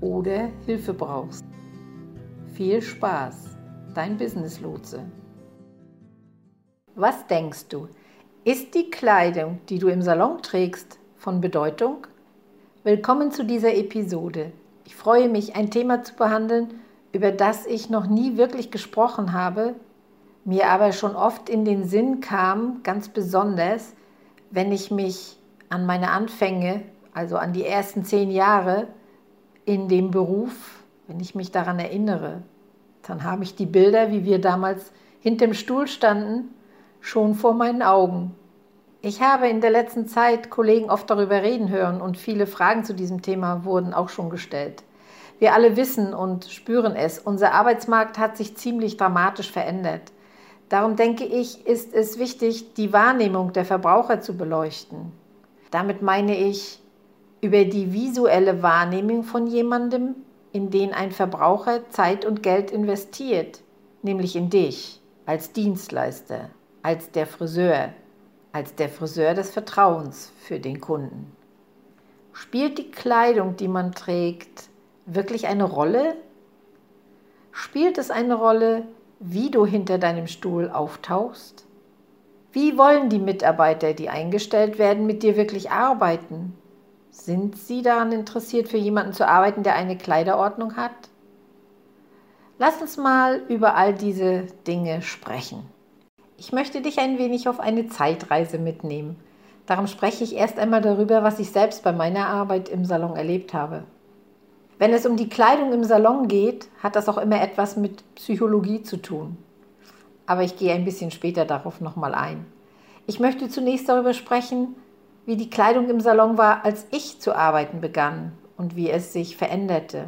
oder Hilfe brauchst. Viel Spaß, dein Business Lotse. Was denkst du? Ist die Kleidung, die du im Salon trägst, von Bedeutung? Willkommen zu dieser Episode. Ich freue mich, ein Thema zu behandeln, über das ich noch nie wirklich gesprochen habe, mir aber schon oft in den Sinn kam, ganz besonders, wenn ich mich an meine Anfänge, also an die ersten zehn Jahre in dem Beruf, wenn ich mich daran erinnere, dann habe ich die Bilder, wie wir damals hinter dem Stuhl standen, schon vor meinen Augen. Ich habe in der letzten Zeit Kollegen oft darüber reden hören und viele Fragen zu diesem Thema wurden auch schon gestellt. Wir alle wissen und spüren es, unser Arbeitsmarkt hat sich ziemlich dramatisch verändert. Darum denke ich, ist es wichtig, die Wahrnehmung der Verbraucher zu beleuchten. Damit meine ich über die visuelle Wahrnehmung von jemandem, in den ein Verbraucher Zeit und Geld investiert, nämlich in dich als Dienstleister, als der Friseur, als der Friseur des Vertrauens für den Kunden. Spielt die Kleidung, die man trägt, wirklich eine Rolle? Spielt es eine Rolle, wie du hinter deinem Stuhl auftauchst? Wie wollen die Mitarbeiter, die eingestellt werden, mit dir wirklich arbeiten? Sind Sie daran interessiert, für jemanden zu arbeiten, der eine Kleiderordnung hat? Lass uns mal über all diese Dinge sprechen. Ich möchte dich ein wenig auf eine Zeitreise mitnehmen. Darum spreche ich erst einmal darüber, was ich selbst bei meiner Arbeit im Salon erlebt habe. Wenn es um die Kleidung im Salon geht, hat das auch immer etwas mit Psychologie zu tun. Aber ich gehe ein bisschen später darauf nochmal ein. Ich möchte zunächst darüber sprechen, wie die Kleidung im Salon war, als ich zu arbeiten begann und wie es sich veränderte.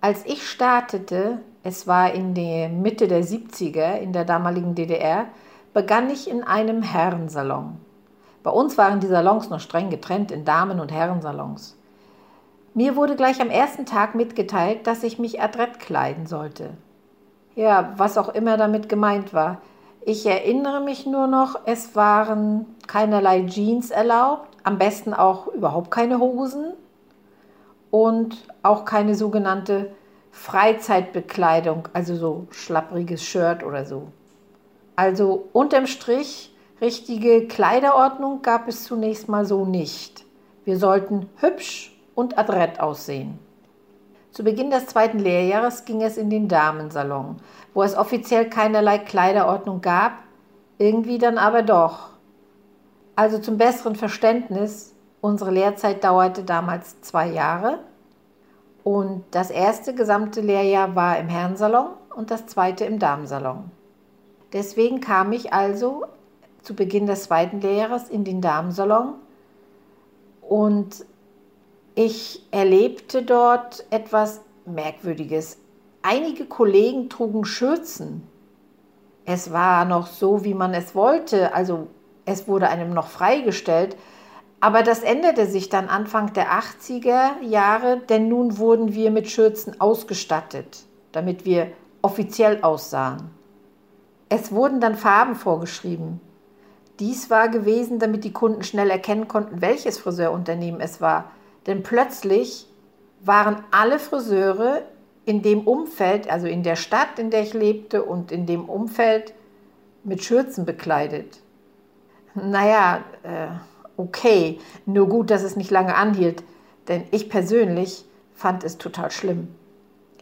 Als ich startete, es war in der Mitte der 70er in der damaligen DDR, begann ich in einem Herrensalon. Bei uns waren die Salons noch streng getrennt in Damen- und Herrensalons. Mir wurde gleich am ersten Tag mitgeteilt, dass ich mich adrett kleiden sollte. Ja, was auch immer damit gemeint war. Ich erinnere mich nur noch, es waren keinerlei Jeans erlaubt, am besten auch überhaupt keine Hosen und auch keine sogenannte Freizeitbekleidung, also so schlappriges Shirt oder so. Also unterm Strich, richtige Kleiderordnung gab es zunächst mal so nicht. Wir sollten hübsch und adrett aussehen. Zu Beginn des zweiten Lehrjahres ging es in den Damensalon, wo es offiziell keinerlei Kleiderordnung gab, irgendwie dann aber doch. Also zum besseren Verständnis, unsere Lehrzeit dauerte damals zwei Jahre und das erste gesamte Lehrjahr war im Herrensalon und das zweite im Damensalon. Deswegen kam ich also zu Beginn des zweiten Lehrjahres in den Damensalon und ich erlebte dort etwas Merkwürdiges. Einige Kollegen trugen Schürzen. Es war noch so, wie man es wollte, also es wurde einem noch freigestellt, aber das änderte sich dann Anfang der 80er Jahre, denn nun wurden wir mit Schürzen ausgestattet, damit wir offiziell aussahen. Es wurden dann Farben vorgeschrieben. Dies war gewesen, damit die Kunden schnell erkennen konnten, welches Friseurunternehmen es war. Denn plötzlich waren alle Friseure in dem Umfeld, also in der Stadt, in der ich lebte und in dem Umfeld mit Schürzen bekleidet. Naja, äh, okay, nur gut, dass es nicht lange anhielt, denn ich persönlich fand es total schlimm.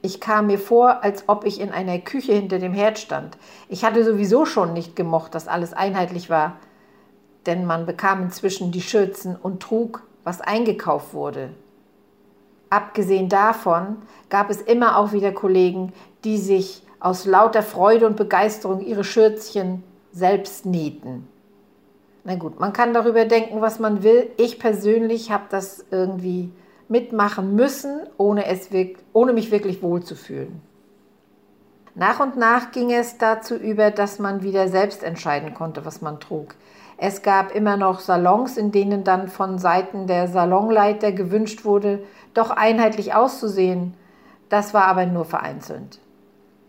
Ich kam mir vor, als ob ich in einer Küche hinter dem Herd stand. Ich hatte sowieso schon nicht gemocht, dass alles einheitlich war, denn man bekam inzwischen die Schürzen und trug, was eingekauft wurde. Abgesehen davon gab es immer auch wieder Kollegen, die sich aus lauter Freude und Begeisterung ihre Schürzchen selbst nähten. Na gut, man kann darüber denken, was man will. Ich persönlich habe das irgendwie mitmachen müssen, ohne, es, ohne mich wirklich wohlzufühlen. Nach und nach ging es dazu über, dass man wieder selbst entscheiden konnte, was man trug. Es gab immer noch Salons, in denen dann von Seiten der Salonleiter gewünscht wurde, doch einheitlich auszusehen. Das war aber nur vereinzelt.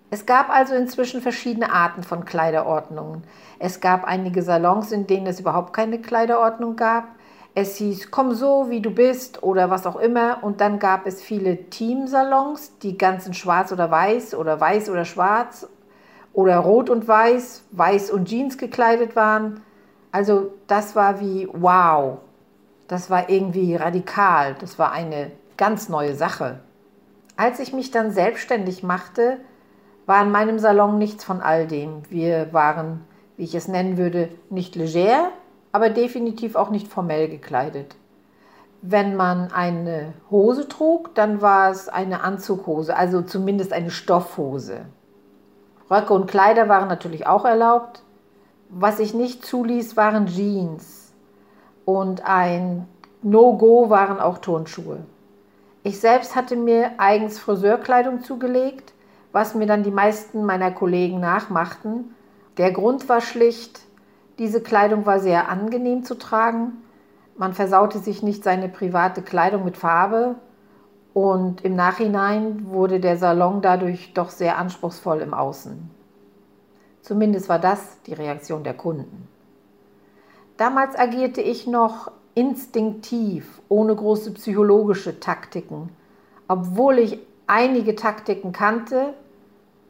Es gab also inzwischen verschiedene Arten von Kleiderordnungen. Es gab einige Salons, in denen es überhaupt keine Kleiderordnung gab. Es hieß, komm so, wie du bist oder was auch immer. Und dann gab es viele Teamsalons, die ganz in schwarz oder weiß oder weiß oder schwarz oder rot und weiß, weiß und Jeans gekleidet waren. Also das war wie, wow, das war irgendwie radikal, das war eine ganz neue Sache. Als ich mich dann selbstständig machte, war in meinem Salon nichts von all dem. Wir waren, wie ich es nennen würde, nicht leger, aber definitiv auch nicht formell gekleidet. Wenn man eine Hose trug, dann war es eine Anzughose, also zumindest eine Stoffhose. Röcke und Kleider waren natürlich auch erlaubt. Was ich nicht zuließ, waren Jeans. Und ein No-Go waren auch Turnschuhe. Ich selbst hatte mir eigens Friseurkleidung zugelegt was mir dann die meisten meiner Kollegen nachmachten. Der Grund war schlicht, diese Kleidung war sehr angenehm zu tragen. Man versaute sich nicht seine private Kleidung mit Farbe und im Nachhinein wurde der Salon dadurch doch sehr anspruchsvoll im Außen. Zumindest war das die Reaktion der Kunden. Damals agierte ich noch instinktiv, ohne große psychologische Taktiken. Obwohl ich einige Taktiken kannte,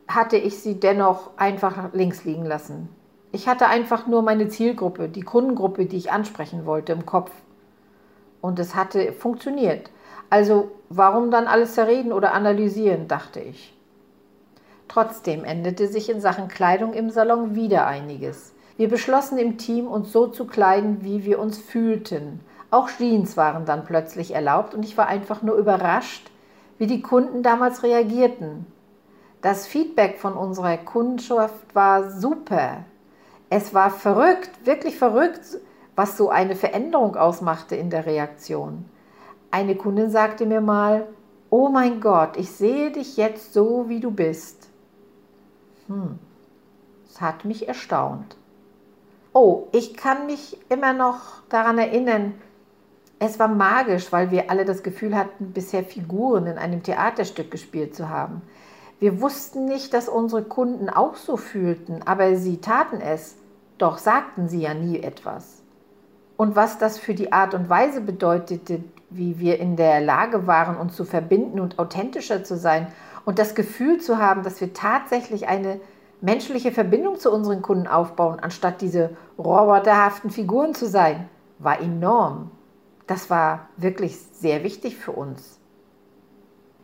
hatte ich sie dennoch einfach links liegen lassen. Ich hatte einfach nur meine Zielgruppe, die Kundengruppe, die ich ansprechen wollte, im Kopf. Und es hatte funktioniert. Also warum dann alles zerreden oder analysieren, dachte ich. Trotzdem änderte sich in Sachen Kleidung im Salon wieder einiges. Wir beschlossen im Team, uns so zu kleiden, wie wir uns fühlten. Auch Jeans waren dann plötzlich erlaubt und ich war einfach nur überrascht, wie die Kunden damals reagierten. Das Feedback von unserer Kundschaft war super. Es war verrückt, wirklich verrückt, was so eine Veränderung ausmachte in der Reaktion. Eine Kundin sagte mir mal, oh mein Gott, ich sehe dich jetzt so, wie du bist. Hm, es hat mich erstaunt. Oh, ich kann mich immer noch daran erinnern, es war magisch, weil wir alle das Gefühl hatten, bisher Figuren in einem Theaterstück gespielt zu haben. Wir wussten nicht, dass unsere Kunden auch so fühlten, aber sie taten es, doch sagten sie ja nie etwas. Und was das für die Art und Weise bedeutete, wie wir in der Lage waren, uns zu verbinden und authentischer zu sein und das Gefühl zu haben, dass wir tatsächlich eine menschliche Verbindung zu unseren Kunden aufbauen, anstatt diese roboterhaften Figuren zu sein, war enorm. Das war wirklich sehr wichtig für uns.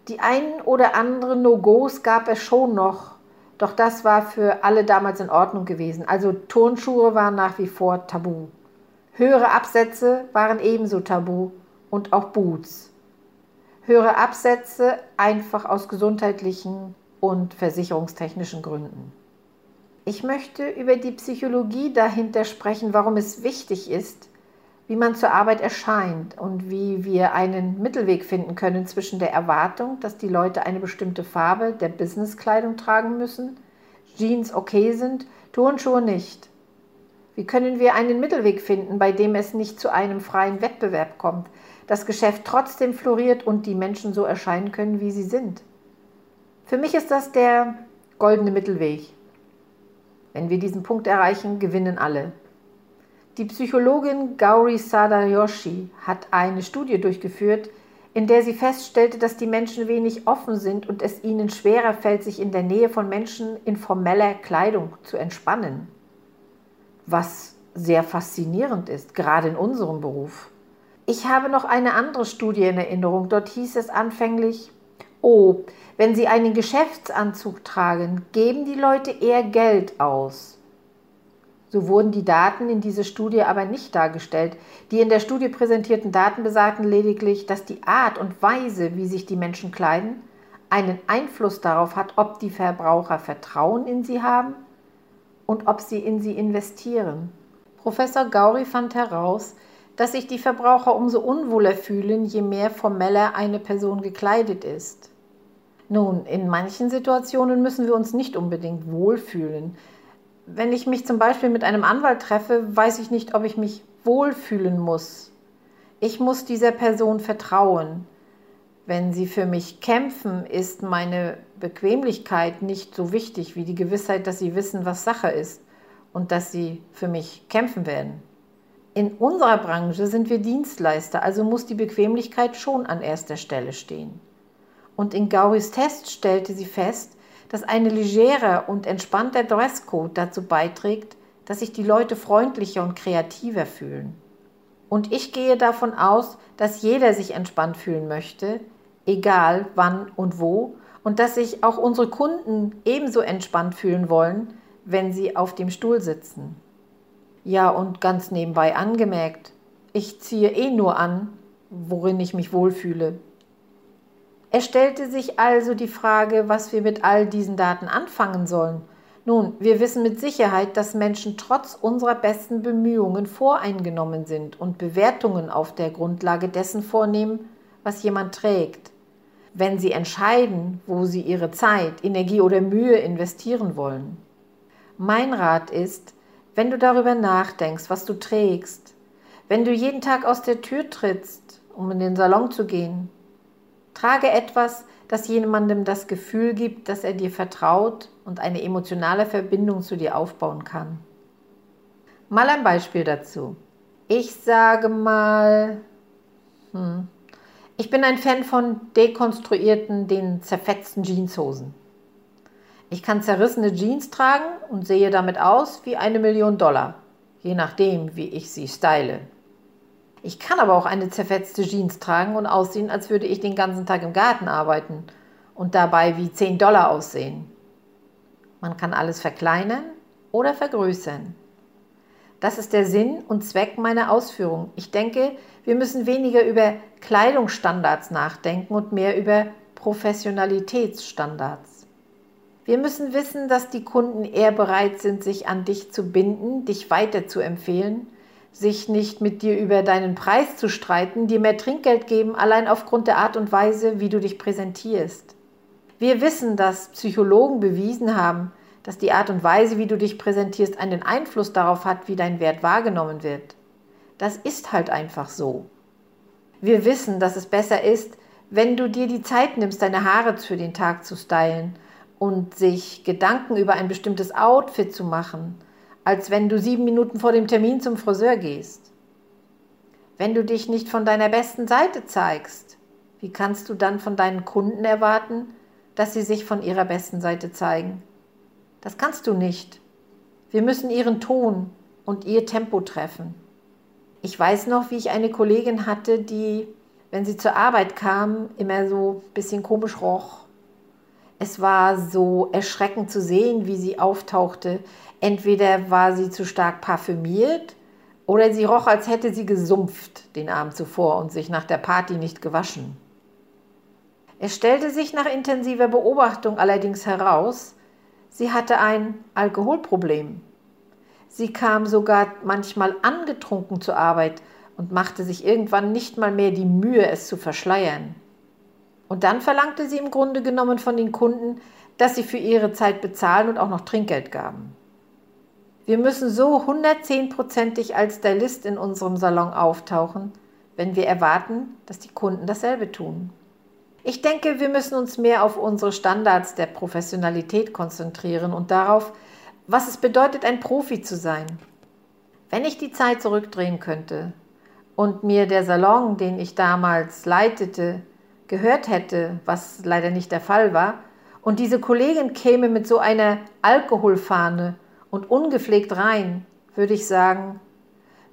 Die einen oder anderen No-Gos gab es schon noch, doch das war für alle damals in Ordnung gewesen. Also Turnschuhe waren nach wie vor tabu. Höhere Absätze waren ebenso tabu und auch Boots. Höhere Absätze einfach aus gesundheitlichen und versicherungstechnischen Gründen. Ich möchte über die Psychologie dahinter sprechen, warum es wichtig ist, wie man zur Arbeit erscheint und wie wir einen Mittelweg finden können zwischen der Erwartung, dass die Leute eine bestimmte Farbe der Businesskleidung tragen müssen, Jeans okay sind, Turnschuhe nicht. Wie können wir einen Mittelweg finden, bei dem es nicht zu einem freien Wettbewerb kommt, das Geschäft trotzdem floriert und die Menschen so erscheinen können, wie sie sind? Für mich ist das der goldene Mittelweg. Wenn wir diesen Punkt erreichen, gewinnen alle. Die Psychologin Gauri Sadayoshi hat eine Studie durchgeführt, in der sie feststellte, dass die Menschen wenig offen sind und es ihnen schwerer fällt, sich in der Nähe von Menschen in formeller Kleidung zu entspannen. Was sehr faszinierend ist, gerade in unserem Beruf. Ich habe noch eine andere Studie in Erinnerung. Dort hieß es anfänglich, Oh, wenn Sie einen Geschäftsanzug tragen, geben die Leute eher Geld aus. So wurden die Daten in dieser Studie aber nicht dargestellt. Die in der Studie präsentierten Daten besagten lediglich, dass die Art und Weise, wie sich die Menschen kleiden, einen Einfluss darauf hat, ob die Verbraucher Vertrauen in sie haben und ob sie in sie investieren. Professor Gauri fand heraus, dass sich die Verbraucher umso unwohler fühlen, je mehr formeller eine Person gekleidet ist. Nun, in manchen Situationen müssen wir uns nicht unbedingt wohlfühlen. Wenn ich mich zum Beispiel mit einem Anwalt treffe, weiß ich nicht, ob ich mich wohlfühlen muss. Ich muss dieser Person vertrauen. Wenn sie für mich kämpfen, ist meine Bequemlichkeit nicht so wichtig wie die Gewissheit, dass sie wissen, was Sache ist und dass sie für mich kämpfen werden. In unserer Branche sind wir Dienstleister, also muss die Bequemlichkeit schon an erster Stelle stehen. Und in Gauris Test stellte sie fest, dass ein legerer und entspannter Dresscode dazu beiträgt, dass sich die Leute freundlicher und kreativer fühlen. Und ich gehe davon aus, dass jeder sich entspannt fühlen möchte, egal wann und wo, und dass sich auch unsere Kunden ebenso entspannt fühlen wollen, wenn sie auf dem Stuhl sitzen. Ja, und ganz nebenbei angemerkt, ich ziehe eh nur an, worin ich mich wohlfühle. Es stellte sich also die Frage, was wir mit all diesen Daten anfangen sollen. Nun, wir wissen mit Sicherheit, dass Menschen trotz unserer besten Bemühungen voreingenommen sind und Bewertungen auf der Grundlage dessen vornehmen, was jemand trägt, wenn sie entscheiden, wo sie ihre Zeit, Energie oder Mühe investieren wollen. Mein Rat ist, wenn du darüber nachdenkst, was du trägst, wenn du jeden Tag aus der Tür trittst, um in den Salon zu gehen, trage etwas, das jemandem das Gefühl gibt, dass er dir vertraut und eine emotionale Verbindung zu dir aufbauen kann. Mal ein Beispiel dazu. Ich sage mal, hm, ich bin ein Fan von dekonstruierten, den zerfetzten Jeanshosen. Ich kann zerrissene Jeans tragen und sehe damit aus wie eine Million Dollar, je nachdem, wie ich sie style. Ich kann aber auch eine zerfetzte Jeans tragen und aussehen, als würde ich den ganzen Tag im Garten arbeiten und dabei wie 10 Dollar aussehen. Man kann alles verkleinern oder vergrößern. Das ist der Sinn und Zweck meiner Ausführung. Ich denke, wir müssen weniger über Kleidungsstandards nachdenken und mehr über Professionalitätsstandards. Wir müssen wissen, dass die Kunden eher bereit sind, sich an dich zu binden, dich weiterzuempfehlen, sich nicht mit dir über deinen Preis zu streiten, dir mehr Trinkgeld geben, allein aufgrund der Art und Weise, wie du dich präsentierst. Wir wissen, dass Psychologen bewiesen haben, dass die Art und Weise, wie du dich präsentierst, einen Einfluss darauf hat, wie dein Wert wahrgenommen wird. Das ist halt einfach so. Wir wissen, dass es besser ist, wenn du dir die Zeit nimmst, deine Haare für den Tag zu stylen und sich Gedanken über ein bestimmtes Outfit zu machen, als wenn du sieben Minuten vor dem Termin zum Friseur gehst. Wenn du dich nicht von deiner besten Seite zeigst, wie kannst du dann von deinen Kunden erwarten, dass sie sich von ihrer besten Seite zeigen? Das kannst du nicht. Wir müssen ihren Ton und ihr Tempo treffen. Ich weiß noch, wie ich eine Kollegin hatte, die, wenn sie zur Arbeit kam, immer so ein bisschen komisch roch es war so erschreckend zu sehen, wie sie auftauchte. Entweder war sie zu stark parfümiert oder sie roch, als hätte sie gesumpft den Abend zuvor und sich nach der Party nicht gewaschen. Es stellte sich nach intensiver Beobachtung allerdings heraus, sie hatte ein Alkoholproblem. Sie kam sogar manchmal angetrunken zur Arbeit und machte sich irgendwann nicht mal mehr die Mühe, es zu verschleiern. Und dann verlangte sie im Grunde genommen von den Kunden, dass sie für ihre Zeit bezahlen und auch noch Trinkgeld gaben. Wir müssen so 110%ig als Stylist in unserem Salon auftauchen, wenn wir erwarten, dass die Kunden dasselbe tun. Ich denke, wir müssen uns mehr auf unsere Standards der Professionalität konzentrieren und darauf, was es bedeutet, ein Profi zu sein. Wenn ich die Zeit zurückdrehen könnte und mir der Salon, den ich damals leitete, gehört hätte, was leider nicht der Fall war, und diese Kollegin käme mit so einer Alkoholfahne und ungepflegt rein, würde ich sagen,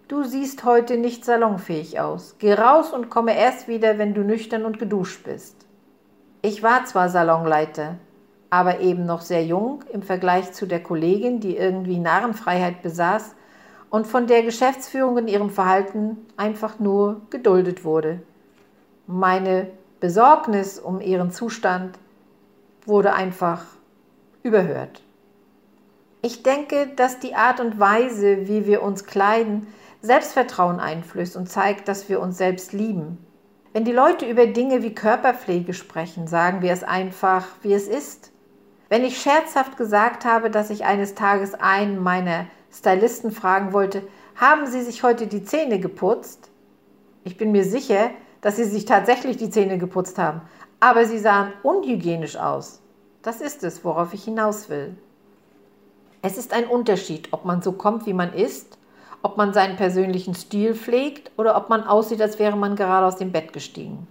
du siehst heute nicht salonfähig aus. Geh raus und komme erst wieder, wenn du nüchtern und geduscht bist. Ich war zwar Salonleiter, aber eben noch sehr jung im Vergleich zu der Kollegin, die irgendwie Narrenfreiheit besaß und von der Geschäftsführung in ihrem Verhalten einfach nur geduldet wurde. Meine Besorgnis um ihren Zustand wurde einfach überhört. Ich denke, dass die Art und Weise, wie wir uns kleiden, Selbstvertrauen einflößt und zeigt, dass wir uns selbst lieben. Wenn die Leute über Dinge wie Körperpflege sprechen, sagen wir es einfach, wie es ist. Wenn ich scherzhaft gesagt habe, dass ich eines Tages einen meiner Stylisten fragen wollte, haben Sie sich heute die Zähne geputzt? Ich bin mir sicher, dass Sie sich tatsächlich die Zähne geputzt haben, aber sie sahen unhygienisch aus. Das ist es, worauf ich hinaus will. Es ist ein Unterschied, ob man so kommt, wie man ist, ob man seinen persönlichen Stil pflegt oder ob man aussieht, als wäre man gerade aus dem Bett gestiegen.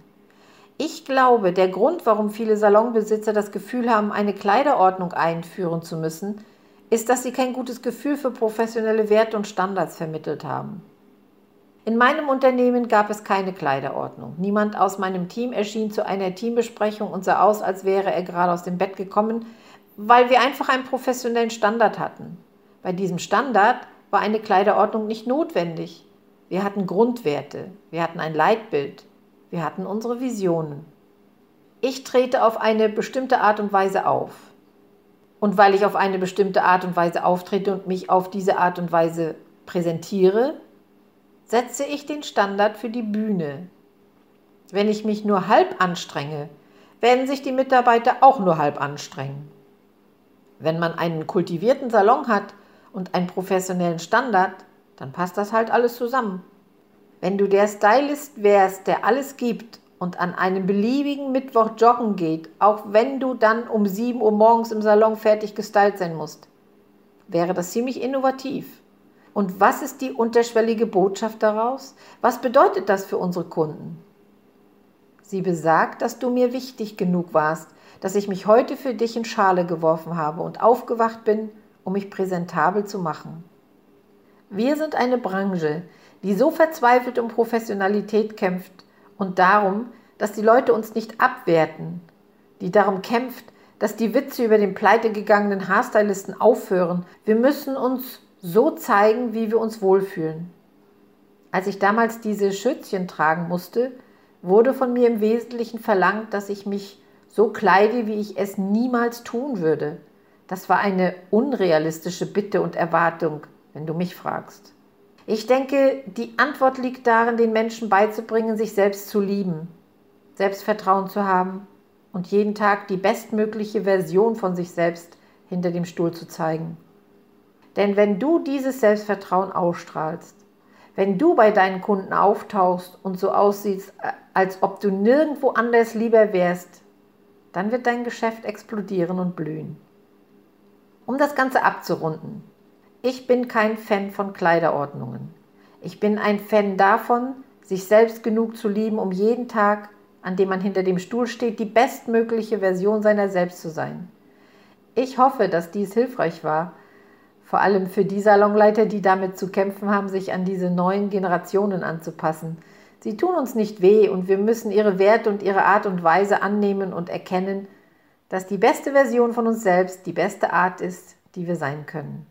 Ich glaube, der Grund, warum viele Salonbesitzer das Gefühl haben, eine Kleiderordnung einführen zu müssen, ist, dass sie kein gutes Gefühl für professionelle Werte und Standards vermittelt haben. In meinem Unternehmen gab es keine Kleiderordnung. Niemand aus meinem Team erschien zu einer Teambesprechung und sah aus, als wäre er gerade aus dem Bett gekommen, weil wir einfach einen professionellen Standard hatten. Bei diesem Standard war eine Kleiderordnung nicht notwendig. Wir hatten Grundwerte, wir hatten ein Leitbild, wir hatten unsere Visionen. Ich trete auf eine bestimmte Art und Weise auf. Und weil ich auf eine bestimmte Art und Weise auftrete und mich auf diese Art und Weise präsentiere, setze ich den Standard für die Bühne. Wenn ich mich nur halb anstrenge, werden sich die Mitarbeiter auch nur halb anstrengen. Wenn man einen kultivierten Salon hat und einen professionellen Standard, dann passt das halt alles zusammen. Wenn du der Stylist wärst, der alles gibt und an einem beliebigen Mittwoch joggen geht, auch wenn du dann um 7 Uhr morgens im Salon fertig gestylt sein musst, wäre das ziemlich innovativ. Und was ist die unterschwellige Botschaft daraus? Was bedeutet das für unsere Kunden? Sie besagt, dass du mir wichtig genug warst, dass ich mich heute für dich in Schale geworfen habe und aufgewacht bin, um mich präsentabel zu machen. Wir sind eine Branche, die so verzweifelt um Professionalität kämpft und darum, dass die Leute uns nicht abwerten, die darum kämpft, dass die Witze über den pleitegegangenen Haarstylisten aufhören. Wir müssen uns so zeigen, wie wir uns wohlfühlen. Als ich damals diese Schützchen tragen musste, wurde von mir im Wesentlichen verlangt, dass ich mich so kleide, wie ich es niemals tun würde. Das war eine unrealistische Bitte und Erwartung, wenn du mich fragst. Ich denke, die Antwort liegt darin, den Menschen beizubringen, sich selbst zu lieben, Selbstvertrauen zu haben und jeden Tag die bestmögliche Version von sich selbst hinter dem Stuhl zu zeigen. Denn wenn du dieses Selbstvertrauen ausstrahlst, wenn du bei deinen Kunden auftauchst und so aussiehst, als ob du nirgendwo anders lieber wärst, dann wird dein Geschäft explodieren und blühen. Um das Ganze abzurunden, ich bin kein Fan von Kleiderordnungen. Ich bin ein Fan davon, sich selbst genug zu lieben, um jeden Tag, an dem man hinter dem Stuhl steht, die bestmögliche Version seiner selbst zu sein. Ich hoffe, dass dies hilfreich war, vor allem für die Salonleiter, die damit zu kämpfen haben, sich an diese neuen Generationen anzupassen. Sie tun uns nicht weh und wir müssen ihre Werte und ihre Art und Weise annehmen und erkennen, dass die beste Version von uns selbst die beste Art ist, die wir sein können.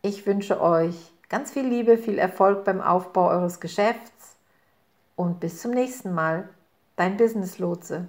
Ich wünsche euch ganz viel Liebe, viel Erfolg beim Aufbau eures Geschäfts und bis zum nächsten Mal. Dein Business Lotse.